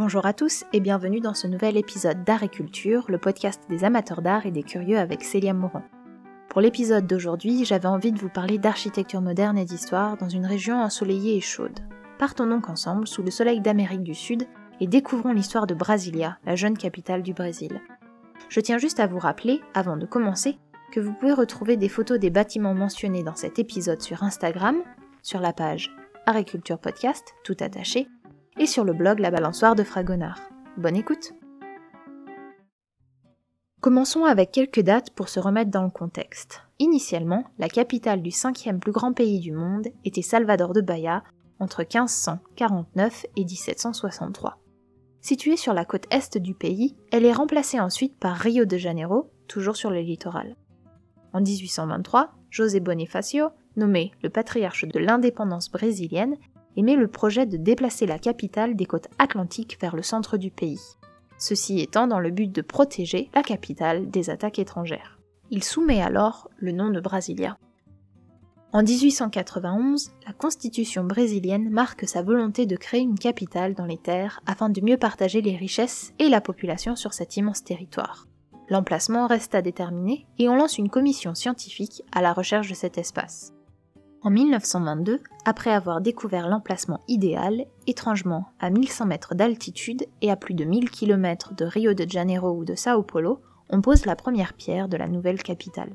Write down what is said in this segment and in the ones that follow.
Bonjour à tous et bienvenue dans ce nouvel épisode d'Art le podcast des amateurs d'art et des curieux avec Célia Moran. Pour l'épisode d'aujourd'hui, j'avais envie de vous parler d'architecture moderne et d'histoire dans une région ensoleillée et chaude. Partons donc ensemble sous le soleil d'Amérique du Sud et découvrons l'histoire de Brasilia, la jeune capitale du Brésil. Je tiens juste à vous rappeler, avant de commencer, que vous pouvez retrouver des photos des bâtiments mentionnés dans cet épisode sur Instagram, sur la page Culture Podcast, tout attaché, et sur le blog La Balançoire de Fragonard. Bonne écoute Commençons avec quelques dates pour se remettre dans le contexte. Initialement, la capitale du cinquième plus grand pays du monde était Salvador de Bahia, entre 1549 et 1763. Située sur la côte est du pays, elle est remplacée ensuite par Rio de Janeiro, toujours sur le littoral. En 1823, José Bonifacio, nommé le patriarche de l'indépendance brésilienne, émet le projet de déplacer la capitale des côtes atlantiques vers le centre du pays. Ceci étant dans le but de protéger la capitale des attaques étrangères. Il soumet alors le nom de Brasilia. En 1891, la constitution brésilienne marque sa volonté de créer une capitale dans les terres afin de mieux partager les richesses et la population sur cet immense territoire. L'emplacement reste à déterminer et on lance une commission scientifique à la recherche de cet espace. En 1922, après avoir découvert l'emplacement idéal, étrangement à 1100 mètres d'altitude et à plus de 1000 km de Rio de Janeiro ou de Sao Paulo, on pose la première pierre de la nouvelle capitale.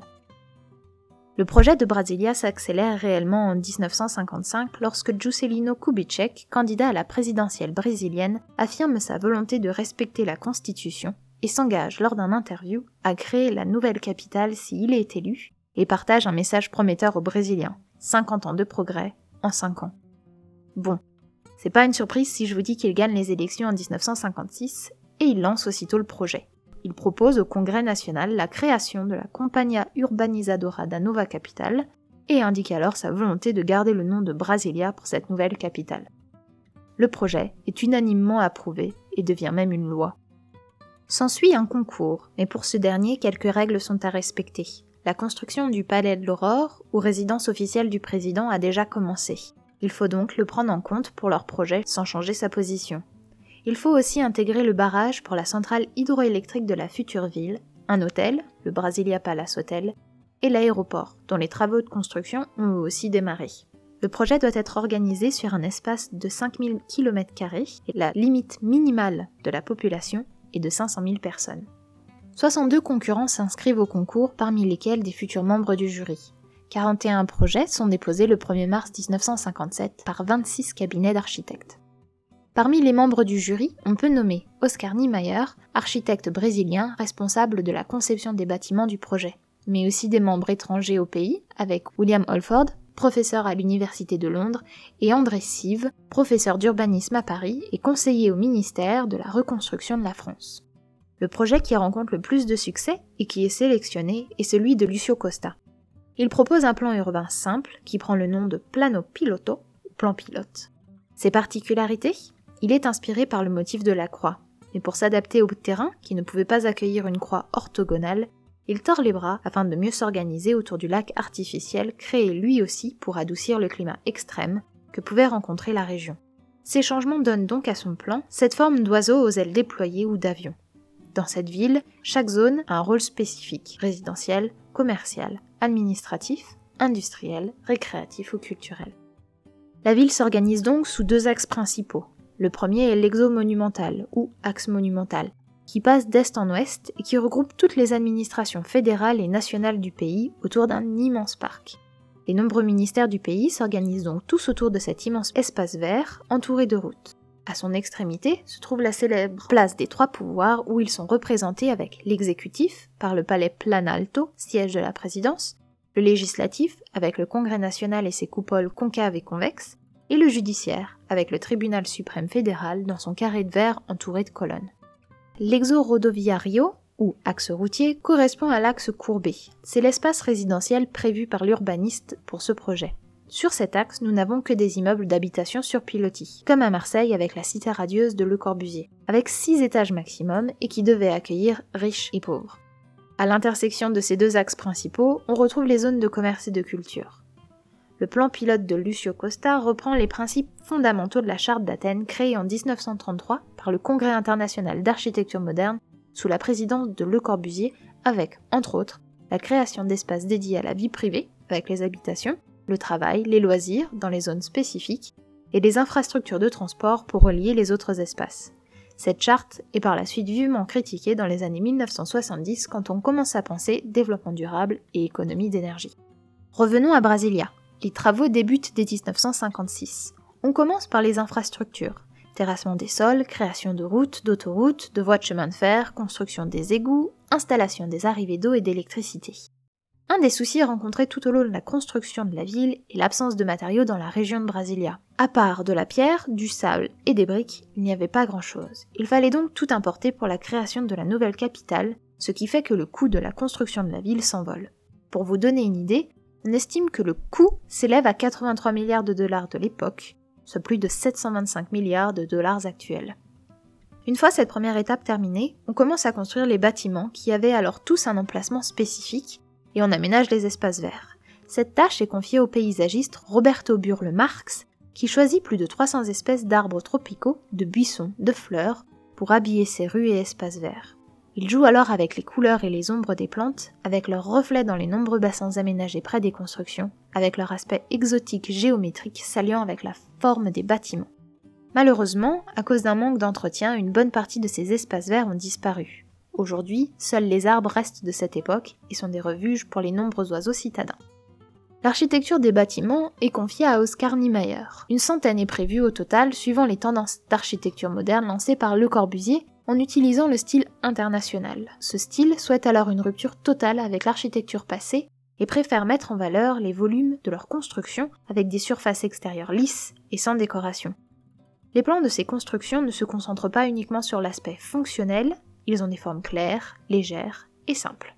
Le projet de Brasilia s'accélère réellement en 1955 lorsque Juscelino Kubitschek, candidat à la présidentielle brésilienne, affirme sa volonté de respecter la Constitution et s'engage lors d'un interview à créer la nouvelle capitale s'il est élu, et partage un message prometteur aux Brésiliens. 50 ans de progrès en 5 ans. Bon, c'est pas une surprise si je vous dis qu'il gagne les élections en 1956 et il lance aussitôt le projet. Il propose au Congrès national la création de la Compagnia Urbanizadora da Nova Capital et indique alors sa volonté de garder le nom de Brasilia pour cette nouvelle capitale. Le projet est unanimement approuvé et devient même une loi. S'ensuit un concours, mais pour ce dernier, quelques règles sont à respecter la construction du palais de l'Aurore, ou résidence officielle du président, a déjà commencé. Il faut donc le prendre en compte pour leur projet sans changer sa position. Il faut aussi intégrer le barrage pour la centrale hydroélectrique de la future ville, un hôtel, le Brasilia Palace Hotel, et l'aéroport, dont les travaux de construction ont aussi démarré. Le projet doit être organisé sur un espace de 5000 km et la limite minimale de la population est de 500 000 personnes. 62 concurrents s'inscrivent au concours, parmi lesquels des futurs membres du jury. 41 projets sont déposés le 1er mars 1957 par 26 cabinets d'architectes. Parmi les membres du jury, on peut nommer Oscar Niemeyer, architecte brésilien responsable de la conception des bâtiments du projet, mais aussi des membres étrangers au pays, avec William Holford, professeur à l'Université de Londres, et André Sive, professeur d'urbanisme à Paris et conseiller au ministère de la reconstruction de la France. Le projet qui rencontre le plus de succès et qui est sélectionné est celui de Lucio Costa. Il propose un plan urbain simple qui prend le nom de Plano Piloto, plan pilote. Ses particularités? Il est inspiré par le motif de la croix, mais pour s'adapter au terrain qui ne pouvait pas accueillir une croix orthogonale, il tord les bras afin de mieux s'organiser autour du lac artificiel créé lui aussi pour adoucir le climat extrême que pouvait rencontrer la région. Ces changements donnent donc à son plan cette forme d'oiseau aux ailes déployées ou d'avion. Dans cette ville, chaque zone a un rôle spécifique, résidentiel, commercial, administratif, industriel, récréatif ou culturel. La ville s'organise donc sous deux axes principaux. Le premier est l'exo-monumental, ou axe monumental, qui passe d'est en ouest et qui regroupe toutes les administrations fédérales et nationales du pays autour d'un immense parc. Les nombreux ministères du pays s'organisent donc tous autour de cet immense espace vert entouré de routes. À son extrémité se trouve la célèbre place des trois pouvoirs où ils sont représentés avec l'exécutif par le palais Planalto, siège de la présidence, le législatif avec le Congrès national et ses coupoles concaves et convexes, et le judiciaire avec le tribunal suprême fédéral dans son carré de verre entouré de colonnes. L'exo rodoviario, ou axe routier, correspond à l'axe courbé. C'est l'espace résidentiel prévu par l'urbaniste pour ce projet. Sur cet axe, nous n'avons que des immeubles d'habitation sur pilotis, comme à Marseille avec la cité radieuse de Le Corbusier, avec 6 étages maximum et qui devait accueillir riches et pauvres. À l'intersection de ces deux axes principaux, on retrouve les zones de commerce et de culture. le plan pilote de Lucio Costa reprend les principes fondamentaux de la charte d'Athènes créée en 1933 par le Congrès international d'architecture moderne sous la présidence de Le Corbusier avec, entre autres, la création d'espaces dédiés à la vie privée, avec les habitations, le travail, les loisirs dans les zones spécifiques, et des infrastructures de transport pour relier les autres espaces. Cette charte est par la suite vivement critiquée dans les années 1970 quand on commence à penser développement durable et économie d'énergie. Revenons à Brasilia. Les travaux débutent dès 1956. On commence par les infrastructures. Terrassement des sols, création de routes, d'autoroutes, de voies de chemin de fer, construction des égouts, installation des arrivées d'eau et d'électricité. Un des soucis rencontrés tout au long de la construction de la ville est l'absence de matériaux dans la région de Brasilia. À part de la pierre, du sable et des briques, il n'y avait pas grand-chose. Il fallait donc tout importer pour la création de la nouvelle capitale, ce qui fait que le coût de la construction de la ville s'envole. Pour vous donner une idée, on estime que le coût s'élève à 83 milliards de dollars de l'époque, soit plus de 725 milliards de dollars actuels. Une fois cette première étape terminée, on commence à construire les bâtiments qui avaient alors tous un emplacement spécifique et on aménage les espaces verts. Cette tâche est confiée au paysagiste Roberto Burle Marx qui choisit plus de 300 espèces d'arbres tropicaux, de buissons, de fleurs pour habiller ses rues et espaces verts. Il joue alors avec les couleurs et les ombres des plantes, avec leurs reflets dans les nombreux bassins aménagés près des constructions, avec leur aspect exotique géométrique s'alliant avec la forme des bâtiments. Malheureusement, à cause d'un manque d'entretien, une bonne partie de ces espaces verts ont disparu. Aujourd'hui, seuls les arbres restent de cette époque et sont des refuges pour les nombreux oiseaux citadins. L'architecture des bâtiments est confiée à Oscar Niemeyer. Une centaine est prévue au total suivant les tendances d'architecture moderne lancées par Le Corbusier en utilisant le style international. Ce style souhaite alors une rupture totale avec l'architecture passée et préfère mettre en valeur les volumes de leur construction avec des surfaces extérieures lisses et sans décoration. Les plans de ces constructions ne se concentrent pas uniquement sur l'aspect fonctionnel, ils ont des formes claires, légères et simples.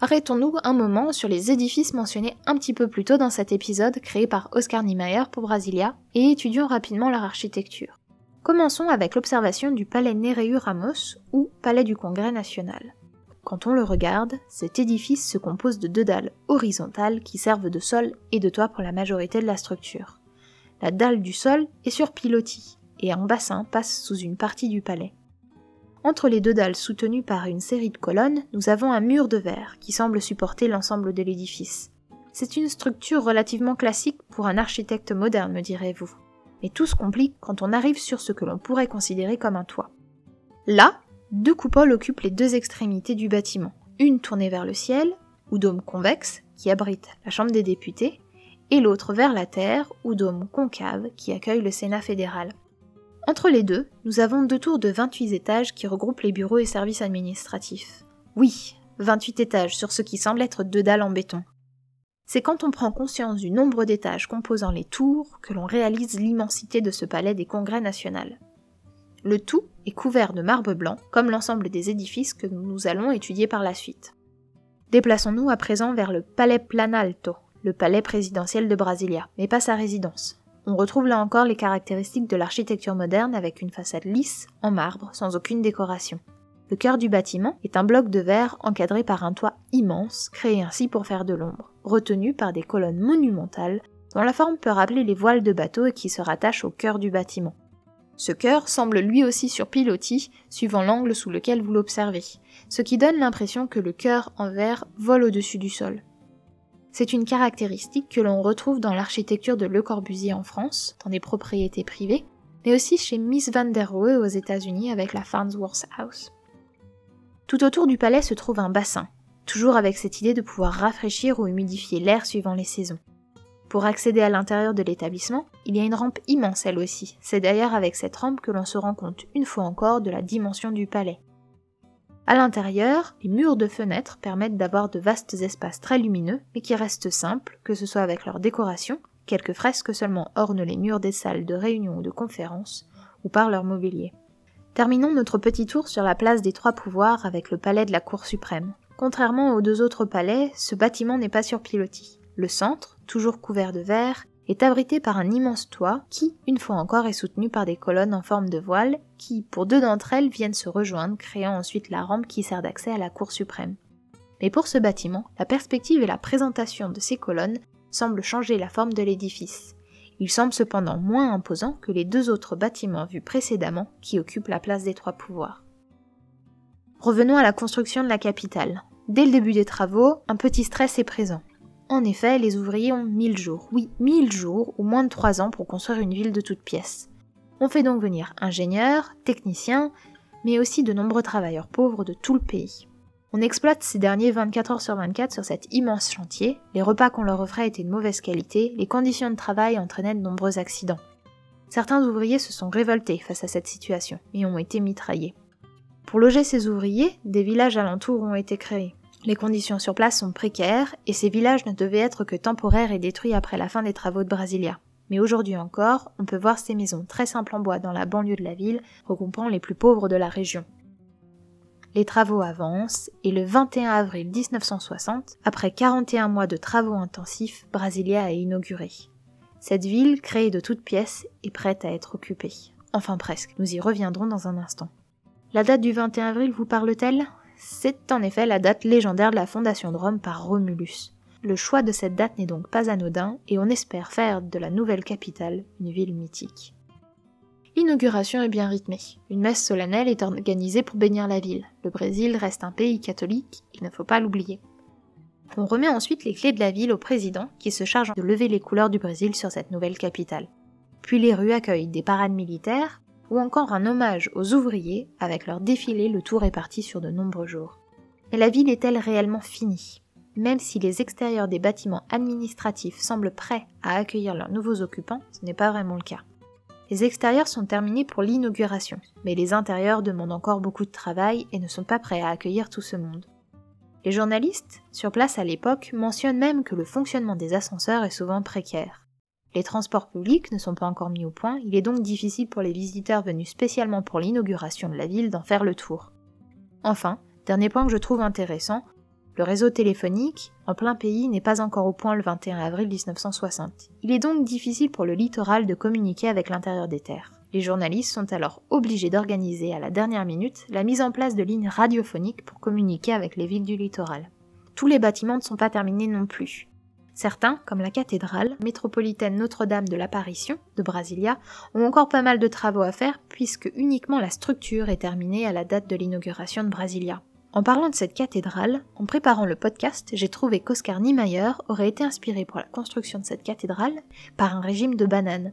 Arrêtons-nous un moment sur les édifices mentionnés un petit peu plus tôt dans cet épisode créé par Oscar Niemeyer pour Brasilia et étudions rapidement leur architecture. Commençons avec l'observation du palais Nereu Ramos ou palais du Congrès national. Quand on le regarde, cet édifice se compose de deux dalles horizontales qui servent de sol et de toit pour la majorité de la structure. La dalle du sol est sur pilotis et un bassin passe sous une partie du palais. Entre les deux dalles soutenues par une série de colonnes, nous avons un mur de verre qui semble supporter l'ensemble de l'édifice. C'est une structure relativement classique pour un architecte moderne, me direz-vous mais tout se complique quand on arrive sur ce que l'on pourrait considérer comme un toit. Là, deux coupoles occupent les deux extrémités du bâtiment, une tournée vers le ciel, ou dôme convexe, qui abrite la Chambre des députés, et l'autre vers la Terre, ou dôme concave, qui accueille le Sénat fédéral. Entre les deux, nous avons deux tours de 28 étages qui regroupent les bureaux et services administratifs. Oui, 28 étages sur ce qui semble être deux dalles en béton c'est quand on prend conscience du nombre d'étages composant les tours que l'on réalise l'immensité de ce palais des congrès nationaux. Le tout est couvert de marbre blanc, comme l'ensemble des édifices que nous allons étudier par la suite. Déplaçons-nous à présent vers le Palais Planalto, le palais présidentiel de Brasilia, mais pas sa résidence. On retrouve là encore les caractéristiques de l'architecture moderne avec une façade lisse, en marbre, sans aucune décoration. Le cœur du bâtiment est un bloc de verre encadré par un toit immense, créé ainsi pour faire de l'ombre, retenu par des colonnes monumentales dont la forme peut rappeler les voiles de bateau et qui se rattachent au cœur du bâtiment. Ce cœur semble lui aussi sur pilotis, suivant l'angle sous lequel vous l'observez, ce qui donne l'impression que le cœur en verre vole au-dessus du sol. C'est une caractéristique que l'on retrouve dans l'architecture de Le Corbusier en France, dans des propriétés privées, mais aussi chez Miss Van der Rohe aux États-Unis avec la Farnsworth House. Tout autour du palais se trouve un bassin, toujours avec cette idée de pouvoir rafraîchir ou humidifier l'air suivant les saisons. Pour accéder à l'intérieur de l'établissement, il y a une rampe immense elle aussi. C'est d'ailleurs avec cette rampe que l'on se rend compte une fois encore de la dimension du palais. À l'intérieur, les murs de fenêtres permettent d'avoir de vastes espaces très lumineux, mais qui restent simples, que ce soit avec leur décoration, quelques fresques seulement ornent les murs des salles de réunion ou de conférence, ou par leur mobilier. Terminons notre petit tour sur la place des trois pouvoirs avec le palais de la Cour suprême. Contrairement aux deux autres palais, ce bâtiment n'est pas sur pilotis. Le centre, toujours couvert de verre, est abrité par un immense toit qui, une fois encore, est soutenu par des colonnes en forme de voile qui, pour deux d'entre elles, viennent se rejoindre, créant ensuite la rampe qui sert d'accès à la Cour suprême. Mais pour ce bâtiment, la perspective et la présentation de ces colonnes semble changer la forme de l'édifice. Il semble cependant moins imposant que les deux autres bâtiments vus précédemment qui occupent la place des trois pouvoirs. Revenons à la construction de la capitale. Dès le début des travaux, un petit stress est présent. En effet, les ouvriers ont 1000 jours, oui, 1000 jours ou moins de 3 ans pour construire une ville de toutes pièces. On fait donc venir ingénieurs, techniciens, mais aussi de nombreux travailleurs pauvres de tout le pays. On exploite ces derniers 24 heures sur 24 sur cet immense chantier, les repas qu'on leur offrait étaient de mauvaise qualité, les conditions de travail entraînaient de nombreux accidents. Certains ouvriers se sont révoltés face à cette situation et ont été mitraillés. Pour loger ces ouvriers, des villages alentours ont été créés. Les conditions sur place sont précaires et ces villages ne devaient être que temporaires et détruits après la fin des travaux de Brasilia. Mais aujourd'hui encore, on peut voir ces maisons très simples en bois dans la banlieue de la ville, regroupant les plus pauvres de la région. Les travaux avancent et le 21 avril 1960, après 41 mois de travaux intensifs, Brasilia est inaugurée. Cette ville, créée de toutes pièces, est prête à être occupée. Enfin presque, nous y reviendrons dans un instant. La date du 21 avril vous parle-t-elle? C'est en effet la date légendaire de la fondation de Rome par Romulus. Le choix de cette date n'est donc pas anodin et on espère faire de la nouvelle capitale une ville mythique. L'inauguration est bien rythmée. Une messe solennelle est organisée pour bénir la ville. Le Brésil reste un pays catholique, il ne faut pas l'oublier. On remet ensuite les clés de la ville au président qui se charge de lever les couleurs du Brésil sur cette nouvelle capitale. Puis les rues accueillent des parades militaires ou encore un hommage aux ouvriers avec leur défilé le tout réparti sur de nombreux jours. Mais la ville est-elle réellement finie? Même si les extérieurs des bâtiments administratifs semblent prêts à accueillir leurs nouveaux occupants, ce n'est pas vraiment le cas. Les extérieurs sont terminés pour l'inauguration, mais les intérieurs demandent encore beaucoup de travail et ne sont pas prêts à accueillir tout ce monde. Les journalistes, sur place à l'époque, mentionnent même que le fonctionnement des ascenseurs est souvent précaire. Les transports publics ne sont pas encore mis au point, il est donc difficile pour les visiteurs venus spécialement pour l'inauguration de la ville d'en faire le tour. Enfin, dernier point que je trouve intéressant, le réseau téléphonique, en plein pays, n'est pas encore au point le 21 avril 1960. Il est donc difficile pour le littoral de communiquer avec l'intérieur des terres. Les journalistes sont alors obligés d'organiser à la dernière minute la mise en place de lignes radiophoniques pour communiquer avec les villes du littoral. Tous les bâtiments ne sont pas terminés non plus. Certains, comme la cathédrale métropolitaine Notre-Dame de l'Apparition de Brasilia, ont encore pas mal de travaux à faire puisque uniquement la structure est terminée à la date de l'inauguration de Brasilia. En parlant de cette cathédrale, en préparant le podcast, j'ai trouvé qu'Oscar Niemeyer aurait été inspiré pour la construction de cette cathédrale par un régime de bananes.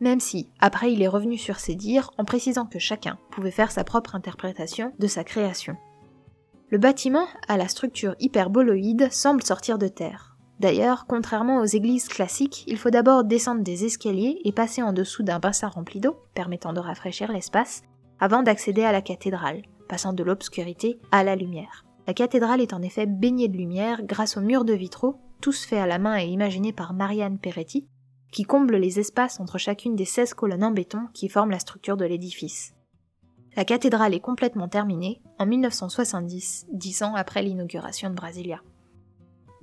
Même si, après, il est revenu sur ses dires en précisant que chacun pouvait faire sa propre interprétation de sa création. Le bâtiment, à la structure hyperboloïde, semble sortir de terre. D'ailleurs, contrairement aux églises classiques, il faut d'abord descendre des escaliers et passer en dessous d'un bassin rempli d'eau, permettant de rafraîchir l'espace, avant d'accéder à la cathédrale passant de l'obscurité à la lumière. La cathédrale est en effet baignée de lumière grâce aux murs de vitraux, tous faits à la main et imaginés par Marianne Peretti, qui comblent les espaces entre chacune des 16 colonnes en béton qui forment la structure de l'édifice. La cathédrale est complètement terminée en 1970, dix ans après l'inauguration de Brasilia.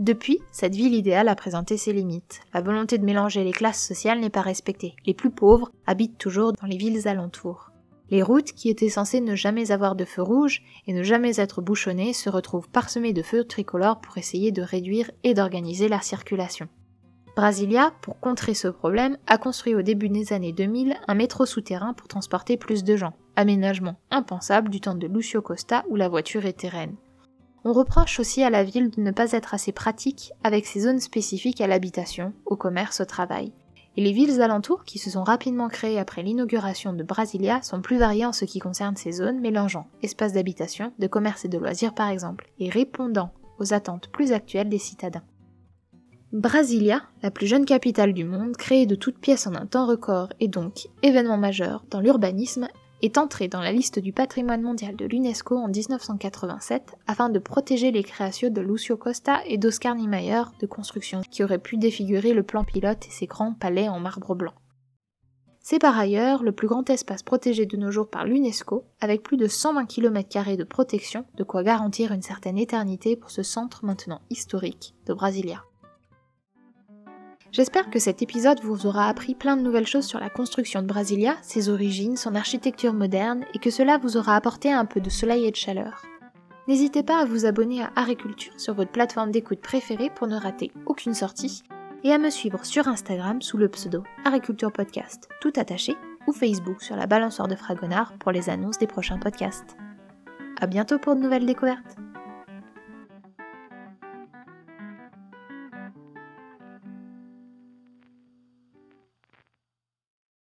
Depuis, cette ville idéale a présenté ses limites. La volonté de mélanger les classes sociales n'est pas respectée. Les plus pauvres habitent toujours dans les villes alentours. Les routes, qui étaient censées ne jamais avoir de feu rouge et ne jamais être bouchonnées, se retrouvent parsemées de feux tricolores pour essayer de réduire et d'organiser la circulation. Brasilia, pour contrer ce problème, a construit au début des années 2000 un métro souterrain pour transporter plus de gens, aménagement impensable du temps de Lucio Costa où la voiture était reine. On reproche aussi à la ville de ne pas être assez pratique avec ses zones spécifiques à l'habitation, au commerce, au travail et les villes alentours qui se sont rapidement créées après l'inauguration de Brasilia sont plus variées en ce qui concerne ces zones mélangeant espaces d'habitation, de commerce et de loisirs par exemple, et répondant aux attentes plus actuelles des citadins. Brasilia, la plus jeune capitale du monde, créée de toutes pièces en un temps record et donc événement majeur dans l'urbanisme, est entré dans la liste du patrimoine mondial de l'UNESCO en 1987 afin de protéger les créations de Lucio Costa et d'Oscar Niemeyer de construction qui auraient pu défigurer le plan pilote et ses grands palais en marbre blanc. C'est par ailleurs le plus grand espace protégé de nos jours par l'UNESCO, avec plus de 120 km de protection, de quoi garantir une certaine éternité pour ce centre maintenant historique de Brasilia. J'espère que cet épisode vous aura appris plein de nouvelles choses sur la construction de Brasilia, ses origines, son architecture moderne, et que cela vous aura apporté un peu de soleil et de chaleur. N'hésitez pas à vous abonner à Agriculture sur votre plateforme d'écoute préférée pour ne rater aucune sortie, et à me suivre sur Instagram sous le pseudo Agriculture Podcast, tout attaché, ou Facebook sur la balançoire de Fragonard pour les annonces des prochains podcasts. À bientôt pour de nouvelles découvertes!